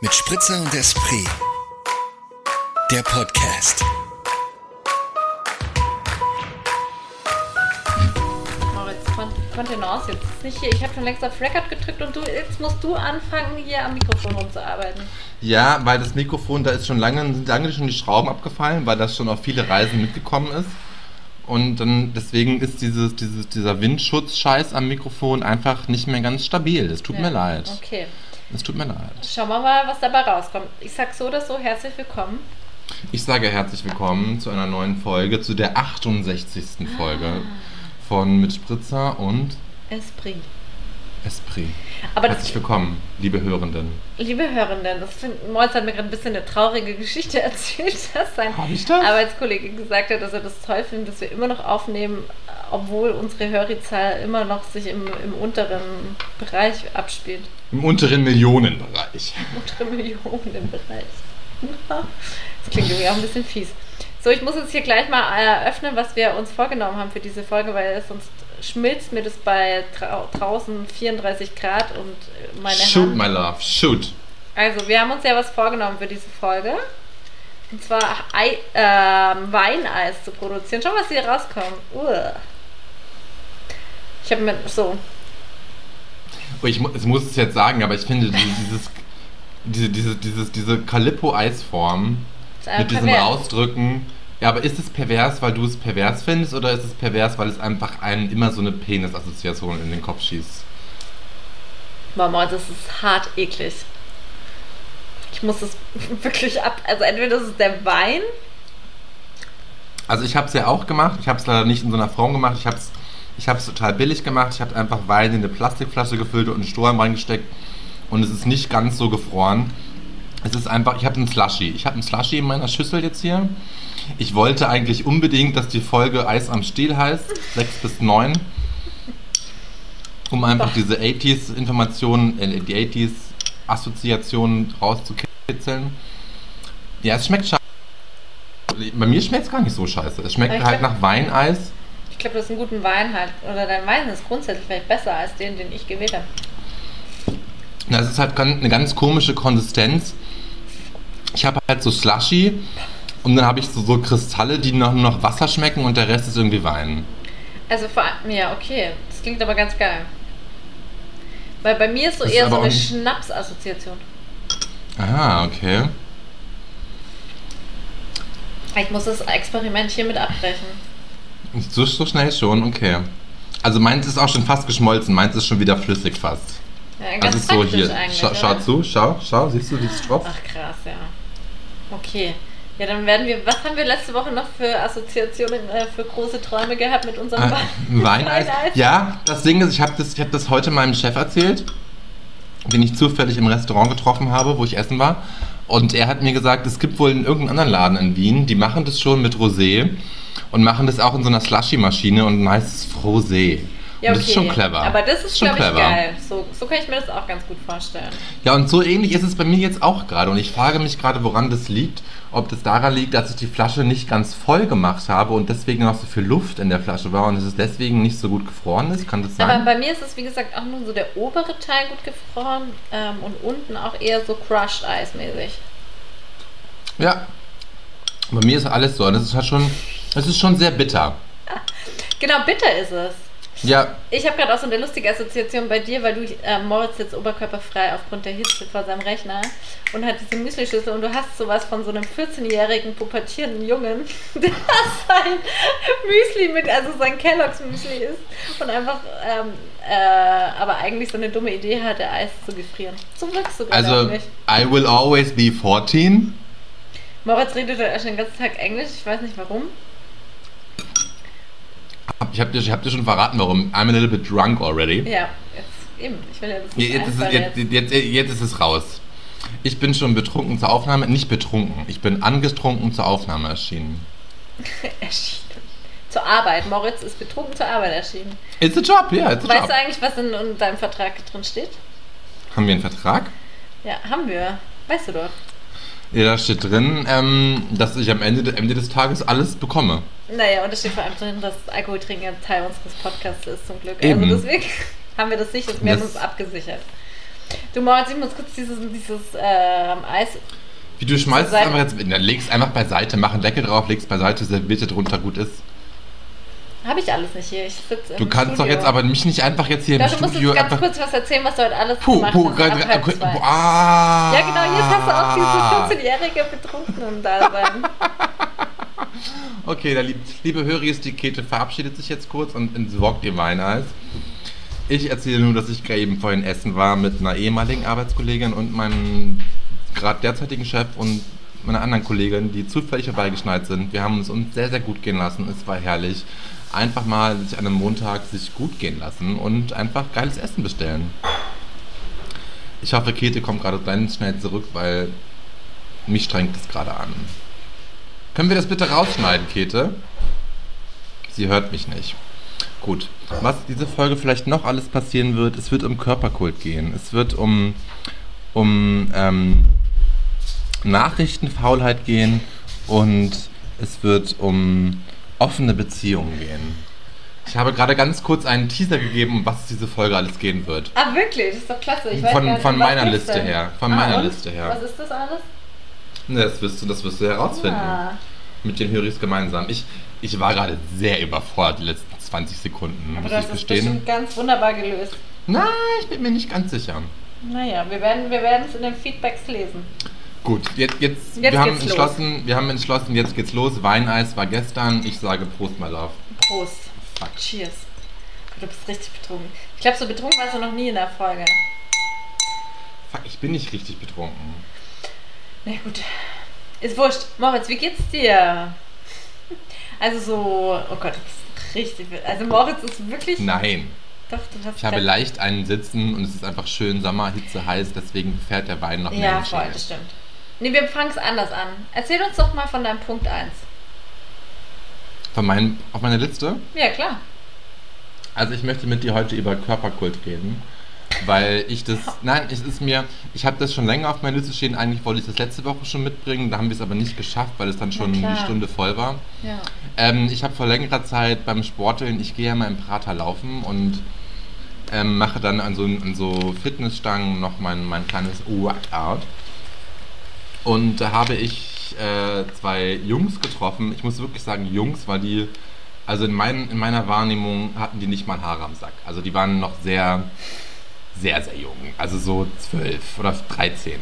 mit Spritzer und Esprit. Der Podcast. Kontenance jetzt ist nicht hier. Ich habe schon längst auf Record gedrückt und du, jetzt musst du anfangen, hier am Mikrofon rumzuarbeiten. Ja, weil das Mikrofon, da ist schon lange, sind lange schon die Schrauben abgefallen, weil das schon auf viele Reisen mitgekommen ist. Und dann deswegen ist dieses, dieses, dieser Windschutz-Scheiß am Mikrofon einfach nicht mehr ganz stabil. Es tut Ja, mir leid. Okay. Es tut mir leid. Schauen wir mal, was dabei rauskommt. Ich sag so oder so, herzlich willkommen. Ich sage herzlich willkommen zu einer neuen Folge, zu der 68. Folge Ah. von Mit Spritzer und Esprit. Esprit. Aber das, Herzlich willkommen, liebe Hörenden. liebe Hörenden, das find, Moritz hat mir gerade ein bisschen eine traurige Geschichte erzählt, dass sein? Arbeitskollege gesagt hat, dass er das toll findet, dass wir immer noch aufnehmen, obwohl unsere Hörizahl immer noch sich im, im unteren Bereich abspielt. Im unteren Millionenbereich. untere Millionenbereich. Das klingt irgendwie auch ein bisschen fies. So, ich muss jetzt hier gleich mal eröffnen, was wir uns vorgenommen haben für diese Folge, weil sonst schmilzt mir das bei drau draußen 34 Grad und äh, meine Shoot, Hand. my love, shoot. Also, wir haben uns ja was vorgenommen für diese Folge. Und zwar Ei, ähm, Weineis zu produzieren. Schau, was hier rauskommt. Uah. Ich habe mir so. Oh, ich mu ich muss es jetzt sagen, aber ich finde die- dieses, diese, diese, dieses, diese Calippo-Eisform mit diesem pervers. Rausdrücken. Ja, aber ist es pervers, weil du es pervers findest oder ist es pervers, weil es einfach einem immer so eine Penis-Assoziation in den Kopf schießt? Mama, das ist hart eklig. Ich muss das wirklich ab. Also entweder das ist der Wein. Also ich habe es ja auch gemacht. Ich habe es leider nicht in so einer Form gemacht. Ich habe es ich hab's total billig gemacht. Ich habe einfach Wein in eine Plastikflasche gefüllt und einen Strohhalm reingesteckt. Und es ist nicht ganz so gefroren. Es ist einfach, ich habe einen Slushy. Ich habe einen Slushy in meiner Schüssel jetzt hier. Ich wollte eigentlich unbedingt, dass die Folge Eis am Stiel heißt. 6 bis 9. Um einfach diese 80s-Informationen, äh, die 80s-Assoziationen rauszukitzeln. Ja, es schmeckt scheiße. Bei mir schmeckt es gar nicht so scheiße. Es schmeckt halt nach Weineis. Ich glaube, das ist einen guten Wein halt. Oder dein Wein ist grundsätzlich vielleicht besser als den, den ich gewählt habe. Das ist halt eine ganz komische Konsistenz. Ich habe halt so Slushy und dann habe ich so, so Kristalle, die noch, nur nach Wasser schmecken und der Rest ist irgendwie Wein. Also vor allem, ja, okay. Das klingt aber ganz geil. Weil bei mir ist so Das ist eher aber so eine Schnapsassoziation. Ah, okay. Ich muss das Experiment hiermit abbrechen. So, so schnell schon, okay. Also meins ist auch schon fast geschmolzen, meins ist schon wieder flüssig fast. Ja, ganz Also so hier. eigentlich, Schau, zu, schau, schau, siehst du dieses Tropf? Ach krass, ja. Okay. Ja, dann werden wir. Was haben wir letzte Woche noch für Assoziationen, äh, für große Träume gehabt mit unserem Äh, Wein- Weineis. Ja, das Ding ist, ich habe das, ich hab das heute meinem Chef erzählt, den ich zufällig im Restaurant getroffen habe, wo ich essen war. Und er hat mir gesagt, es gibt wohl in irgendeinem anderen Laden in Wien, die machen das schon mit Rosé und machen das auch in so einer Slushy-Maschine und dann heißt es Frosé. Ja, Und das ist schon okay. clever. Aber das ist, schon glaube ich, clever. geil. So, so kann ich mir das auch ganz gut vorstellen. Ja, und so ähnlich ist es bei mir jetzt auch gerade. Und ich frage mich gerade, woran das liegt. Ob das daran liegt, dass ich die Flasche nicht ganz voll gemacht habe und deswegen noch so viel Luft in der Flasche war und es deswegen nicht so gut gefroren ist. Kann das sein? Aber bei mir ist es, wie gesagt, auch nur so der obere Teil gut gefroren ähm, und unten auch eher so crushed eismäßig. Ja. Bei mir ist alles so. Und es ist halt schon, es ist schon sehr bitter. Genau, bitter ist es. Ja, Ich habe gerade auch so eine lustige Assoziation bei dir, weil du äh, Moritz jetzt oberkörperfrei aufgrund der Hitze vor seinem Rechner und hat diese Müslischüssel und du hast sowas von so einem 14-jährigen pubertierenden Jungen, der sein Müsli mit, also sein Kellogg's Müsli ist und einfach, ähm, äh, aber eigentlich so eine dumme Idee hatte, Eis zu gefrieren. So wirkst du gerade also mich. I will always be 14. Moritz redet heute schon den ganzen Tag Englisch, ich weiß nicht warum. Ich habe dir, ich hab dir schon verraten, warum. I'm a little bit drunk already. Ja, jetzt eben. Ich will ja das Jetzt ist, es, jetzt, jetzt, jetzt ist es raus. Ich bin schon betrunken zur Aufnahme, nicht betrunken. Ich bin angetrunken zur Aufnahme erschienen. erschienen. Zur Arbeit. Moritz ist betrunken zur Arbeit erschienen. It's a job, ja, it's a Weißt job. du eigentlich, was in, in deinem Vertrag drin steht? Haben wir einen Vertrag? Ja, haben wir. Weißt du doch. Ja, da steht drin, ähm, dass ich am Ende, Ende des Tages alles bekomme. Naja, und es steht vor allem drin, dass Alkoholtrinken ein Teil unseres Podcasts ist, zum Glück. Eben. Also deswegen haben wir das nicht wir haben uns abgesichert. Du Moritz, ich muss kurz dieses, dieses ähm, Eis. Wie du schmeißt es einfach jetzt, legst einfach beiseite, mach einen Deckel drauf, legst beiseite, servierte drunter, gut ist. Habe ich alles nicht hier. Ich sitze Du kannst doch Studio. jetzt aber mich nicht einfach jetzt hier Doch, im du musst Studio jetzt ganz kurz was erzählen, was du heute alles Puh, gemacht puh, hast. grad- grad- zwei. ah. Ja, genau, jetzt hast du auch diese 14-jährige Betrunkenen da sein. Okay, der lieb, liebe Höris, die Kete verabschiedet sich jetzt kurz und entsorgt ihr Weineis. Ich erzähle nur, dass ich gerade eben vorhin essen war mit einer ehemaligen Arbeitskollegin und meinem gerade derzeitigen Chef und meiner anderen Kollegin, die zufällig vorbeigeschneit sind. Wir haben uns uns sehr, sehr gut gehen lassen. Es war herrlich. Einfach mal sich an einem Montag sich gut gehen lassen und einfach geiles Essen bestellen. Ich hoffe, Kete kommt gerade ganz schnell zurück, weil mich strengt es gerade an. Können wir das bitte rausschneiden, Käthe? Sie hört mich nicht. Gut. Was diese Folge vielleicht noch alles passieren wird, es wird um Körperkult gehen. Es wird um, um ähm, Nachrichtenfaulheit gehen und es wird um offene Beziehungen gehen. Ich habe gerade ganz kurz einen Teaser gegeben, um was diese Folge alles gehen wird. Ah, wirklich? Das ist doch klasse. Ich weiß Von- gar nicht, von meiner Liste denn? her. Von ah, meiner und? Liste her. Was ist das alles? Ne, Das wirst du, das wirst du herausfinden. Ah. Mit den Höris gemeinsam. Ich, ich war gerade sehr überfordert die letzten 20 Sekunden, Aber muss du ich es gestehen. bestimmt ganz wunderbar gelöst. Nein, ich bin mir nicht ganz sicher. Naja, wir werden wir werden es in den Feedbacks lesen. Gut, jetzt, jetzt, Jetzt wir, haben geht's los. entschlossen, wir haben entschlossen, jetzt geht's los. Weineis war gestern. Ich sage Prost, my love. Prost. Fuck. Cheers. Du bist richtig betrunken. Ich glaube, so betrunken warst du noch nie in der Folge. Fuck, ich bin nicht richtig betrunken. Na gut. Ist wurscht. Moritz, wie geht's dir? Also so, oh Gott, du bist richtig. Also Moritz ist wirklich. Nein, Doch, du hast ich habe leicht einen Sitzen und es ist einfach schön Sommer, Hitze, heiß, deswegen fährt der Wein noch mehr Ja, voll, das stimmt. Nee, wir fangen es anders an. Erzähl uns doch mal von deinem Punkt 1. Von meinem, auf meiner Liste? Ja, klar. Also ich möchte mit dir heute über Körperkult reden, weil ich das, nein, es ist mir, ich habe das schon länger auf meiner Liste stehen, eigentlich wollte ich das letzte Woche schon mitbringen, da haben wir es aber nicht geschafft, weil es dann schon die Stunde voll war. Ja. Ähm, ich habe vor längerer Zeit beim Sporteln, ich gehe ja mal im Prater laufen und ähm, mache dann an so, an so Fitnessstangen noch mein, mein kleines Workout. Und da habe ich äh, zwei Jungs getroffen. Ich muss wirklich sagen Jungs, weil die, also in, mein, in meiner Wahrnehmung hatten die nicht mal Haare am Sack. Also die waren noch sehr, sehr, sehr jung. Also so zwölf oder 13.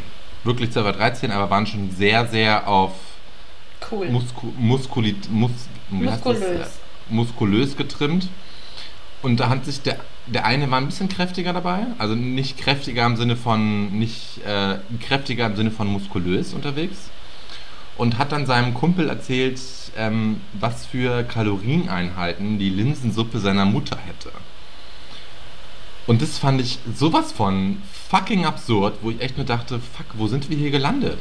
Wirklich 12 oder 13, aber waren schon sehr, sehr auf Cool. Musku muskulit mus? Muskulös. muskulös getrimmt. Und da hat sich der, der eine war ein bisschen kräftiger dabei, also nicht kräftiger im Sinne von, nicht äh, kräftiger im Sinne von muskulös unterwegs. Und hat dann seinem Kumpel erzählt, ähm, was für Kalorieneinheiten die Linsensuppe seiner Mutter hätte. Und das fand ich sowas von fucking absurd, wo ich echt nur dachte, fuck, wo sind wir hier gelandet?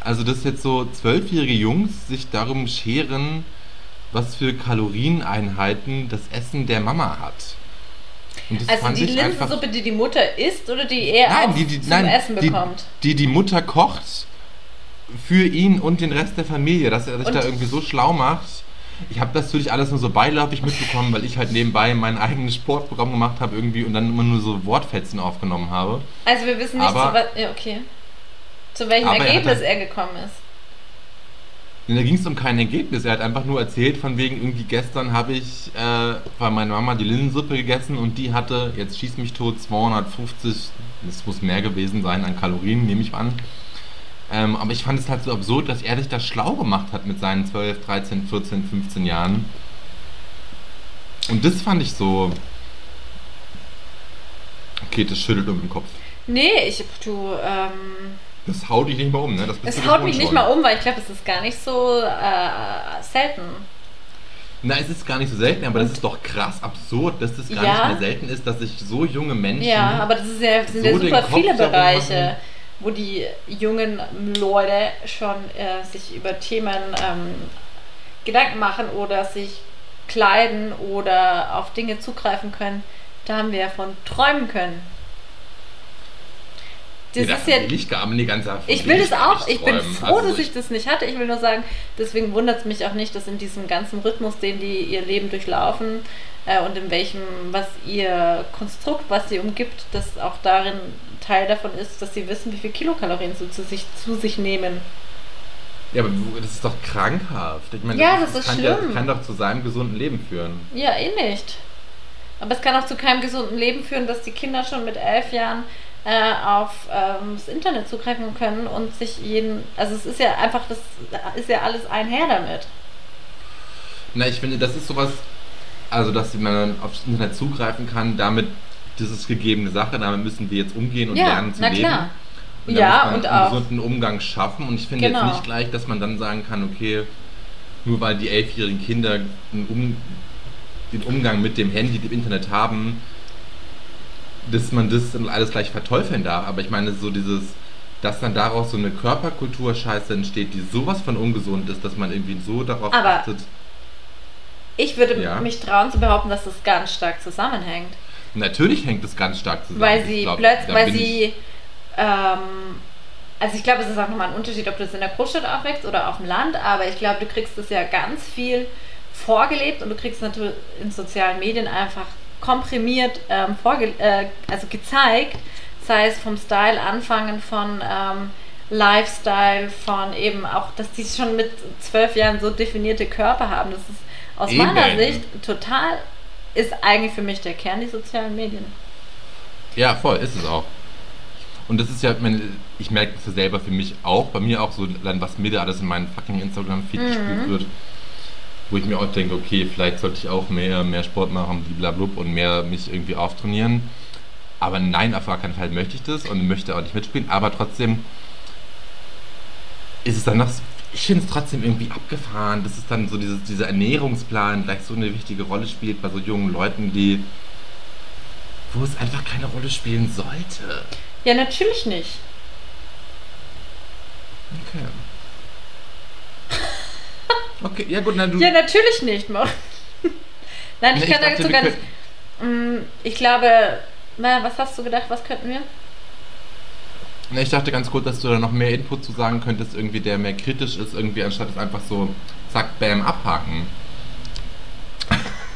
Also, dass jetzt so zwölfjährige Jungs sich darum scheren, was für Kalorieneinheiten das Essen der Mama hat. Und das Also die Linsensuppe, die die Mutter isst oder die er nein, die, die, zum nein, Essen die, bekommt? die die Mutter kocht für ihn und den Rest der Familie, dass er sich Und- da irgendwie so schlau macht. Ich habe das natürlich alles nur so beiläufig mitbekommen, weil ich halt nebenbei mein eigenes Sportprogramm gemacht habe irgendwie und dann immer nur so Wortfetzen aufgenommen habe. Also wir wissen nicht, Aber- zu, was, ja, okay. zu welchem Aber er Ergebnis dann- er gekommen ist. Da ging es um kein Ergebnis. Er hat einfach nur erzählt, von wegen irgendwie gestern habe ich äh, bei meiner Mama die Linsensuppe gegessen und die hatte, jetzt schieß mich tot, 250, das muss mehr gewesen sein an Kalorien, nehme ich an. Ähm, aber ich fand es halt so absurd, dass er sich da schlau gemacht hat mit seinen 12, 13, 14, 15 Jahren. Und das fand ich so. Okay, das schüttelt um den Kopf. Nee, ich, du, ähm, Das haut dich nicht mal um, ne? Das es haut mich nicht mal um, weil ich glaube, es ist gar nicht so äh, selten. Na, es ist gar nicht so selten, aber das ist doch krass absurd, dass das gar Ja. nicht mehr selten ist, dass sich so junge Menschen. Ja, aber das ist ja, das sind so ja super Kopf viele darum Bereiche. Wo die jungen Leute schon äh, sich über Themen ähm, Gedanken machen oder sich kleiden oder auf Dinge zugreifen können. Da haben wir ja von träumen können. Das Nee, ist ja, ich gar nicht ganz ich will das auch. Ich bin froh, Also dass ich das nicht hatte. Ich will nur sagen, deswegen wundert es mich auch nicht, dass in diesem ganzen Rhythmus, den die ihr Leben durchlaufen äh, und in welchem, was ihr Konstrukt, was sie umgibt, dass auch darin Teil davon ist, dass sie wissen, wie viel Kilokalorien sie zu sich, zu sich nehmen. Ja, aber das ist doch krankhaft. Ich meine, Ja, das ist kann, schlimm. Das kann doch zu seinem gesunden Leben führen. Ja, eh nicht. Aber es kann auch zu keinem gesunden Leben führen, dass die Kinder schon mit elf Jahren äh, auf ähm, das Internet zugreifen können und sich jeden. Also es ist ja einfach, das ist ja alles einher damit. Na, ich finde, das ist sowas, also dass man aufs Internet zugreifen kann, damit, das ist gegebene Sache, damit müssen wir jetzt umgehen und Ja, lernen zu na leben. klar. Und Ja, und einen auch- gesunden Umgang schaffen. Und ich finde Genau. jetzt nicht gleich, dass man dann sagen kann, okay, nur weil die elfjährigen Kinder um, den Umgang mit dem Handy, dem Internet haben, dass man das alles gleich verteufeln darf. Aber ich meine, so dieses, dass dann daraus so eine Körperkultur-Scheiße entsteht, die sowas von ungesund ist, dass man irgendwie so darauf Aber achtet. Ich würde Ja. mich trauen zu behaupten, dass das ganz stark zusammenhängt. Natürlich hängt das ganz stark zusammen. Weil sie plötzlich, weil sie, ähm, also ich glaube, es ist auch nochmal ein Unterschied, ob du jetzt in der Großstadt aufwächst oder auf dem Land, aber ich glaube, du kriegst das ja ganz viel vorgelebt und du kriegst natürlich in sozialen Medien einfach komprimiert ähm, äh, also gezeigt, sei es vom Style anfangen von ähm, Lifestyle, von eben auch, dass die schon mit zwölf Jahren so definierte Körper haben. Das ist aus Eben. meiner Sicht total, ist eigentlich für mich der Kern die sozialen Medien. Ja, voll, ist es auch. Und das ist ja, ich merke das ja selber für mich auch, bei mir auch so, dann was mir da alles in meinen fucking Instagram-Feed Mhm. gespült wird, wo ich mir auch denke, okay, vielleicht sollte ich auch mehr, mehr Sport machen, blablabla und mehr mich irgendwie auftrainieren. Aber nein, auf gar keinen Fall möchte ich das und möchte auch nicht mitspielen, aber trotzdem ist es dann noch, ich finde es trotzdem irgendwie abgefahren, dass es dann so dieses, dieser Ernährungsplan gleich so eine wichtige Rolle spielt bei so jungen Leuten, die, wo es einfach keine Rolle spielen sollte. Ja, natürlich nicht. Okay. Okay, ja gut, na du. Ja, natürlich nicht, Mo. Nein, ich Nee, kann da dachte, dazu gar nicht. Mm, Ich glaube, na, was hast du gedacht, was könnten wir? Na, ich dachte ganz kurz, dass du da noch mehr Input zu sagen könntest, irgendwie der mehr kritisch ist, irgendwie anstatt es einfach so zack, bam, abhaken.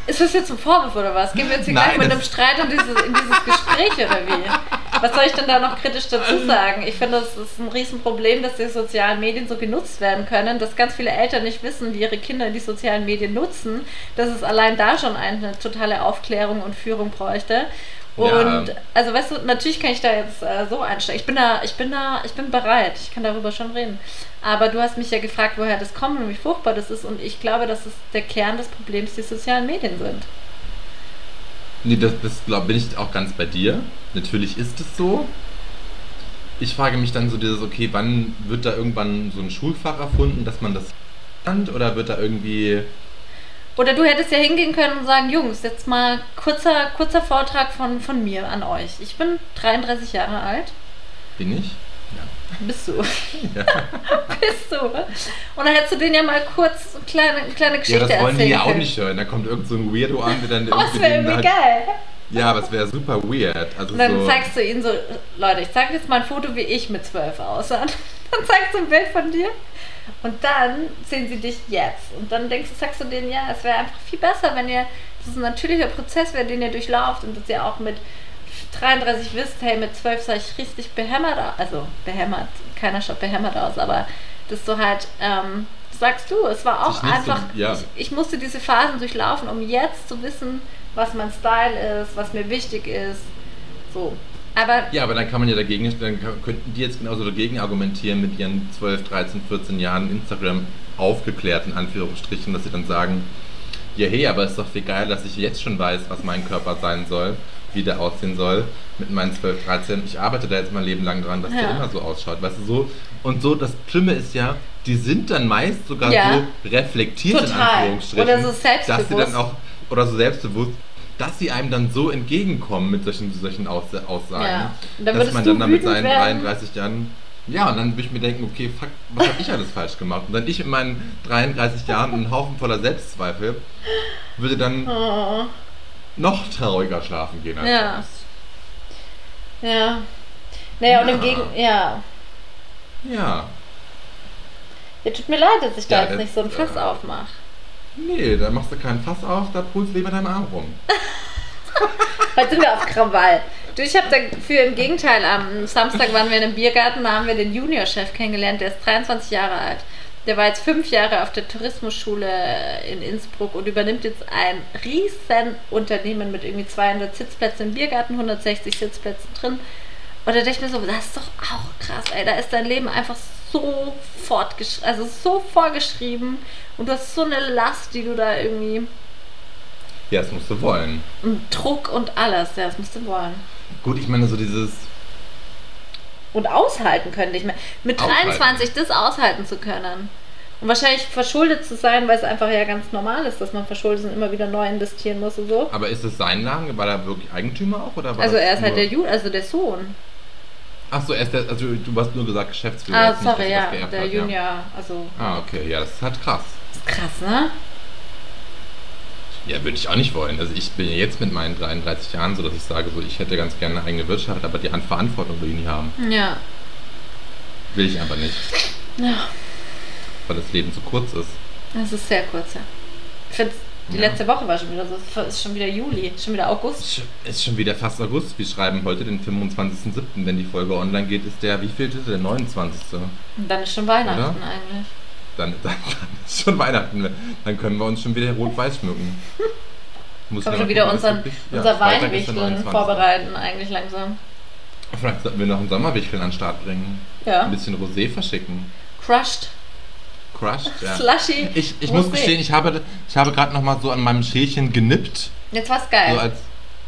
Ist das jetzt ein Vorwurf oder was? Gehen wir jetzt hier Nein, gleich mit einem Streit in dieses, in dieses Gespräch oder wie? Was soll ich denn da noch kritisch dazu sagen? Ich finde, das ist ein Riesenproblem, dass die sozialen Medien so genutzt werden können, dass ganz viele Eltern nicht wissen, wie ihre Kinder die sozialen Medien nutzen, dass es allein da schon eine totale Aufklärung und Führung bräuchte. Und Ja. also weißt du, natürlich kann ich da jetzt äh, so einsteigen. Ich bin da, ich bin da, ich bin bereit. Ich kann darüber schon reden. Aber du hast mich ja gefragt, woher das kommt und wie furchtbar das ist. Und ich glaube, dass es der Kern des Problems die sozialen Medien sind. Nee, das, das glaub, bin ich auch ganz bei dir. Natürlich ist es so. Ich frage mich dann so dieses, okay, wann wird da irgendwann so ein Schulfach erfunden, dass man das lernt oder wird da irgendwie Oder du hättest ja hingehen können und sagen, Jungs, jetzt mal kurzer, kurzer Vortrag von, von mir an euch. Ich bin 33 Jahre alt. bin ich? Bist du. Ja. Bist du. Und dann hättest du denen ja mal kurz eine kleine, eine kleine Ja, Geschichte das wollen die ja auch nicht hören. Da kommt irgend so ein Weirdo an, der dann Oh, das irgendwie wäre irgendwie geil. Ja, aber es wäre super weird. Also Und dann so, zeigst du ihnen so, Leute, ich zeige jetzt mal ein Foto, wie ich mit 12 aussah. Dann zeigst du ein Bild von dir. Und dann sehen sie dich jetzt. Und dann denkst du, sagst du denen, ja, es wäre einfach viel besser, wenn ihr, das ist ein natürlicher Prozess, wäre, den ihr durchlauft und dass ihr auch mit 33 wisst, hey, mit 12 sah ich richtig behämmert aus. Also behämmert, keiner schaut behämmert aus, aber dass du halt, ähm, sagst du, es war auch nicht so- einfach, ja. ich, ich musste diese Phasen durchlaufen, um jetzt zu wissen, was mein Style ist, was mir wichtig ist. So. Aber Ja, aber dann kann man ja dagegen, dann könnten die jetzt genauso dagegen argumentieren mit ihren 12, 13, 14 Jahren Instagram aufgeklärt, in Anführungsstrichen, dass sie dann sagen, ja hey, aber ist doch viel geil, dass ich jetzt schon weiß, was mein Körper sein soll, wie der aussehen soll, mit meinen 12, 13. Ich arbeite da jetzt mein Leben lang dran, dass der Ja. immer so ausschaut, weißt du, so. Und so, das Schlimme ist ja, die sind dann meist sogar Ja. so reflektiert in Total. Anführungsstrichen. Oder so Dass sie selbstbewusst. dann auch, oder so selbstbewusst, dass sie einem dann so entgegenkommen mit solchen, solchen Aussa- Aussagen, Ja. Und dass man dann da mit seinen werden. 33 Jahren, ja, und dann würde ich mir denken, okay, fuck, was habe ich alles falsch gemacht? Und dann ich in meinen 33 Jahren einen Haufen voller Selbstzweifel würde dann Oh, noch trauriger schlafen gehen als Ja. sonst. ja. Naja, und im Ja. Gegen... Ja. Ja. Ja, tut mir leid, dass ich da Ja, jetzt das- nicht so ein Fass äh, aufmache. Nee, da machst du keinen Fass auf, da pulst lieber deinem Arm rum. Heute sind wir auf Krawall. Du, ich habe dafür im Gegenteil, am Samstag waren wir in einem Biergarten, da haben wir den Juniorchef kennengelernt, der ist 23 Jahre alt. Der war jetzt fünf Jahre auf der Tourismusschule in Innsbruck und übernimmt jetzt ein riesen Unternehmen mit irgendwie 200 Sitzplätzen im Biergarten, 160 Sitzplätzen drin. Und da dachte ich mir so, das ist doch auch krass, ey. Da ist dein Leben einfach so fortgeschrieben, also so vorgeschrieben und du hast so eine Last, die du da irgendwie. Ja, das musst du wollen. Und Druck und alles, ja, das musst du wollen. Gut, ich meine, so dieses. Und aushalten können. Ich meine, mit Aushalten. 23 das aushalten zu können. Und wahrscheinlich verschuldet zu sein, weil es einfach ja ganz normal ist, dass man verschuldet ist und immer wieder neu investieren muss und so. Aber ist es sein Laden? War er wirklich Eigentümer auch? Oder war Also er ist halt der Ju also der Sohn. Ach so, er ist der, also du hast nur gesagt Geschäftsführer. Ah, nicht, sorry, das ja, der hat, Junior, also Ah, okay, ja, das ist halt krass. ist krass, ne? Ja, würde ich auch nicht wollen. Also ich bin ja jetzt mit meinen 33 Jahren so, dass ich sage, so ich hätte ganz gerne eine eigene Wirtschaft, aber die An- Verantwortung will ich nie haben. Ja. Will ich einfach nicht, Ja, weil das Leben zu kurz ist. das ist sehr kurz, ja. Ich finde, die Ja. letzte Woche war schon wieder so, es ist schon wieder Juli, schon wieder August. Es ist schon wieder fast August. Wir schreiben heute den 25.07. Wenn die Folge online geht, ist der, wie viel ist der? 29. Und dann ist schon Weihnachten Oder? eigentlich. Dann, dann, dann ist schon Weihnachten. Dann können wir uns schon wieder rot-weiß schmücken. Muss Können wir wieder gucken, unseren, ja, unser Weinwichteln 29.. vorbereiten eigentlich langsam. Vielleicht sollten wir noch einen Sommerwichteln an den Start bringen. Ja. Ein bisschen Rosé verschicken. Crushed, Crushed, ja. Slushy. Ich, ich muss gestehen, ich habe, ich habe gerade noch mal so an meinem Schälchen genippt. Jetzt war's geil. So als,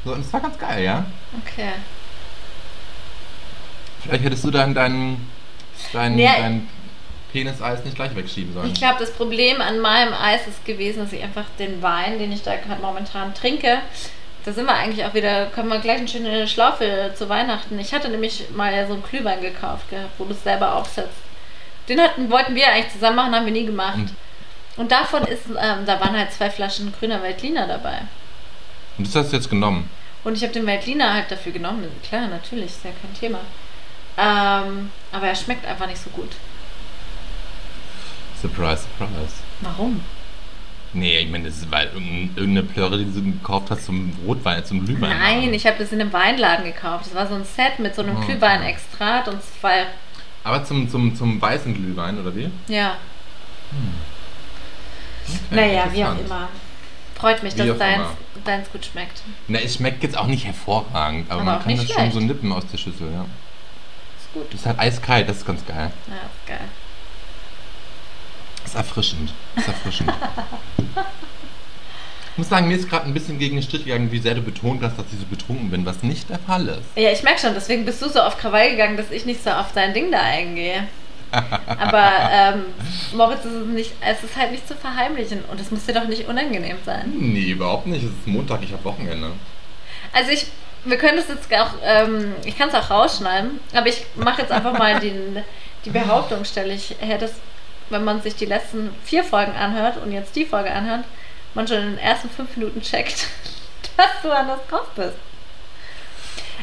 so, und es war ganz geil, ja. okay. Vielleicht hättest du dann deinen dein, Nee. dein Peniseis nicht gleich wegschieben sollen. Ich glaube, das Problem an meinem Eis ist gewesen, dass ich einfach den Wein, den ich da gerade momentan trinke, da sind wir eigentlich auch wieder, können wir gleich eine schöne Schlaufe zu Weihnachten. Ich hatte nämlich mal ja so einen Glühwein gekauft, gehabt, wo du es selber aufsetzt. Den hatten, wollten wir eigentlich zusammen machen, haben wir nie gemacht. Und- Und davon ist, ähm, da waren halt zwei Flaschen grüner Veltliner dabei. Und das hast du jetzt genommen. Und ich habe den Veltliner halt dafür genommen. Klar, natürlich, ist ja kein Thema. Ähm, aber er schmeckt einfach nicht so gut. Surprise, surprise. Warum? Nee, ich meine, das ist weil irgendein- irgendeine Plörre, die du gekauft hast zum Rotwein, zum Glühwein. Nein, ich habe das in einem Weinladen gekauft. Das war so ein Set mit so einem Oh. Glühweinextrat und zwei. Aber zum, zum, zum weißen Glühwein, oder wie? Ja. Okay, naja, wie auch immer. Freut mich, Wie dass deins, immer. deins gut schmeckt. Na, es schmeckt jetzt auch nicht hervorragend, aber, Aber man kann das schon schlecht. so nippen aus der Schüssel, ja. Ist gut. Das ist halt eiskalt, das ist ganz geil. Ja, ist geil. Ist erfrischend. Ist erfrischend. ich muss sagen, mir ist gerade ein bisschen gegen den Strich gegangen, wie sehr du betont hast, dass ich so betrunken bin, was nicht der Fall ist. Ja, ich merke schon, deswegen bist du so auf Krawall gegangen, dass ich nicht so auf dein Ding da eingehe. Aber ähm, Moritz ist es nicht, es ist halt nicht zu verheimlichen und es muss dir doch nicht unangenehm sein. Nee, überhaupt nicht. Es ist Montag, ich habe Wochenende. Also ich, wir können das jetzt auch, ähm, ich kann es auch rausschneiden, aber ich mache jetzt einfach mal den, die Behauptung, stelle ich her, dass wenn man sich die letzten vier Folgen anhört und jetzt die Folge anhört, man schon in den ersten fünf Minuten checkt, dass du anders drauf bist.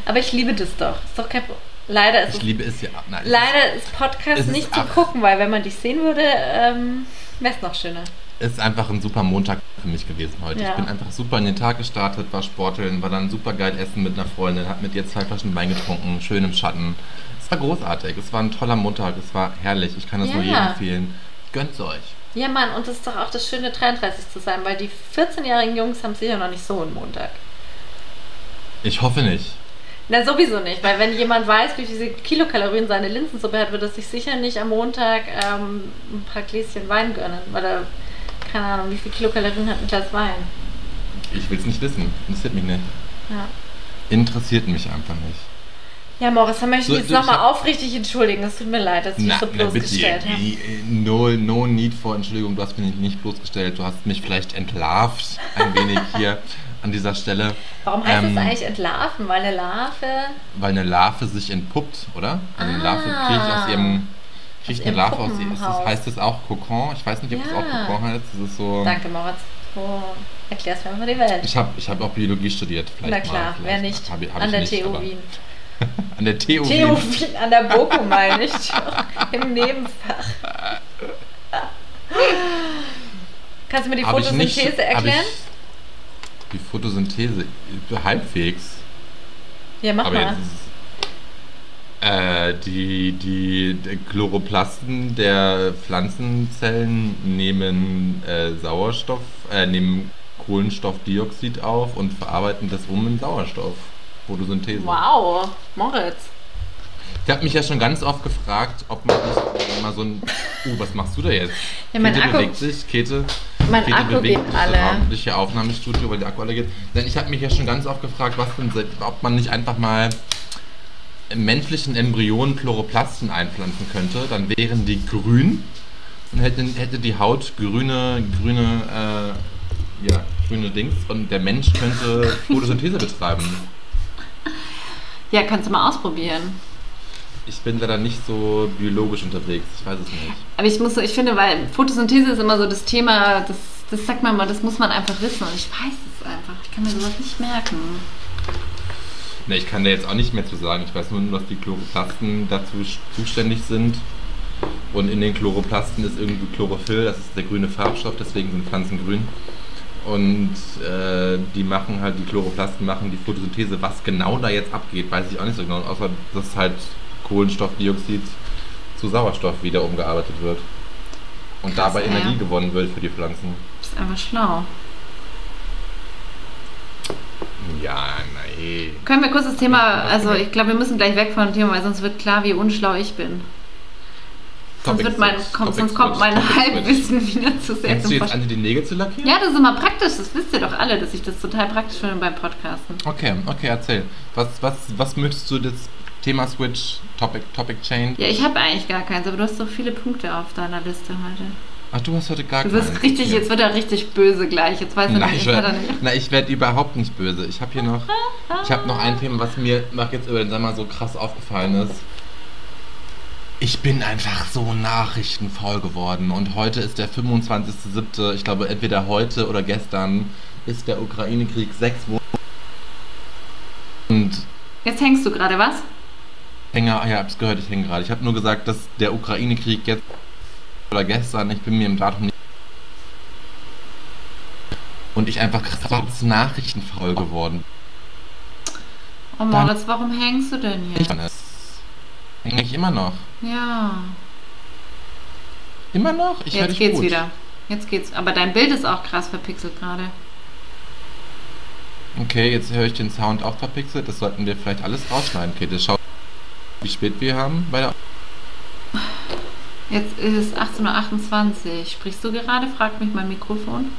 Aber ich liebe das doch. Ist doch kein Pro- Leider ist Ich es, liebe es ja. Nein, leider ist Podcast ist nicht zu gucken, weil wenn man dich sehen würde, ähm, wäre es noch schöner. ist, ist einfach ein super Montag für mich gewesen heute. Ja. Ich bin einfach super in den Tag gestartet, war sporteln, war dann super geil essen mit einer Freundin, hab mit ihr zwei Flaschen Wein getrunken, schön im Schatten. Es war großartig, es war ein toller Montag, es war herrlich. Ich kann das nur Ja. jedem empfehlen. Gönnt's euch. Ja, Mann, und das ist doch auch das Schöne, 33 zu sein, weil die 14-jährigen Jungs haben sicher noch nicht so einen Montag. Ich hoffe nicht. Na, sowieso nicht, weil wenn jemand weiß, wie viele Kilokalorien seine Linsensuppe hat, wird er sich sicher nicht am Montag ähm, ein paar Gläschen Wein gönnen, weil er, keine Ahnung, wie viele Kilokalorien hat ein Glas Wein. Ich will's nicht wissen. Interessiert mich nicht. Ja, Interessiert mich einfach nicht. Ja Moritz, dann möchte ich So, mich jetzt nochmal aufrichtig entschuldigen. Es tut mir leid, dass ich dich so bloßgestellt habe. No, no need for Entschuldigung, du hast mich nicht bloßgestellt. Du hast mich vielleicht entlarvt, ein wenig hier an dieser Stelle. Warum heißt Ähm, das eigentlich entlarven? Weil eine Larve. Weil eine Larve sich entpuppt, oder? Eine Larve Ah. kriegt aus ihrem. Kriegt eine Larve aus ihrem. Ist das, heißt das auch Kokon? Ich weiß nicht, ob das auch Ja. Kokon heißt. Das ist so. Danke, Moritz. Oh, erklär's mir mal die Welt. Ich habe ich hab auch Biologie studiert. Vielleicht Na klar, mal, wer nicht? Hab, hab An der nicht, TU Wien. An der TU TU Wien. An der BOKU meine ich. Im Nebenfach. Kannst du mir die Hab nicht- Photosynthese hab erklären? Ich, die Photosynthese, halbwegs. Ja, mach Aber mal. äh, die, die, die Chloroplasten der Pflanzenzellen nehmen äh, Sauerstoff, äh, nehmen Kohlenstoffdioxid auf und verarbeiten das um in Sauerstoff. Photosynthese. Wow, Moritz. Ich habe mich ja schon ganz oft gefragt, ob man nicht mal so ein. Uh, was machst du da jetzt? Ja, mein Käthe Akku- bewegt sich, Käthe. Mein Käthe Akku bewegt geht sich alle. abendliche Aufnahmestudio, weil der Akku alle geht. Denn ich habe mich ja schon ganz oft gefragt, was denn, ob man nicht einfach mal im menschlichen Embryonen Chloroplasten einpflanzen könnte. Dann wären die grün und hätte, hätte die Haut grüne, grüne, äh, ja, grüne Dings und der Mensch könnte Photosynthese betreiben. Ja, kannst du mal ausprobieren. Ich bin leider nicht so biologisch unterwegs, ich weiß es nicht. Aber ich muss ich finde, weil Photosynthese ist immer so das Thema, das, das sagt man mal, das muss man einfach wissen. Und ich weiß es einfach. Ich kann mir sowas nicht merken. Ne, ich kann da jetzt auch nicht mehr zu sagen. Ich weiß nur, dass die Chloroplasten dazu zuständig sind. Und in den Chloroplasten ist irgendwie Chlorophyll, das ist der grüne Farbstoff, deswegen sind Pflanzen grün. Und äh, die machen halt, die Chloroplasten machen die Photosynthese. Was genau da jetzt abgeht, weiß ich auch nicht so genau. Außer, dass halt Kohlenstoffdioxid zu Sauerstoff wieder umgearbeitet wird. Und Krass, dabei ja. Energie gewonnen wird für die Pflanzen. Das ist einfach schlau. Ja, nein. Können wir kurz das Thema, also ich glaube, wir müssen gleich weg von dem Thema, weil sonst wird klar, wie unschlau ich bin. Sonst, wird mein, kommt, sonst kommt mein. Halbwissen wieder zu sehr Fängst zum du jetzt an, dir die Nägel zu lackieren? Ja, das ist immer praktisch, das wisst ihr doch alle, dass ich das total praktisch finde beim Podcasten. Okay, okay, erzähl. Was, was, was möchtest du das Thema Switch, Topic, Topic Change? Ja, ich habe eigentlich gar keins, aber du hast so viele Punkte auf deiner Liste heute. Ach, du hast heute gar Du keins. richtig, Okay. jetzt wird er richtig böse gleich. Jetzt weiß er Nein, nicht, ich hat er werde nicht. na, ich werd überhaupt nicht böse. Ich habe hier noch, ich habe noch ein Thema, was mir noch jetzt über den Sommer so krass aufgefallen ist. Ich bin einfach so nachrichtenfaul geworden und heute ist der 25.07. Ich glaube, entweder heute oder gestern ist der Ukraine-Krieg sechs Wochen. Und Jetzt hängst du gerade, was? Hänger, ja, hab's gehört, ich hänge gerade. Ich habe nur gesagt, dass der Ukraine-Krieg jetzt oder gestern, ich bin mir im Datum nicht. Und ich einfach krass nachrichtenfaul geworden Oh Moritz, warum hängst du denn hier? Hänge ich immer noch. Ja. Immer noch? Ich Jetzt geht's gut. wieder. Jetzt geht's. Aber dein Bild ist auch krass verpixelt gerade. Okay, jetzt höre ich den Sound auch verpixelt. Das sollten wir vielleicht alles rausschneiden, Käthe. Schau, wie spät wir haben bei der. Jetzt ist es 18.28 Uhr. Sprichst du gerade? Fragt mich mein Mikrofon.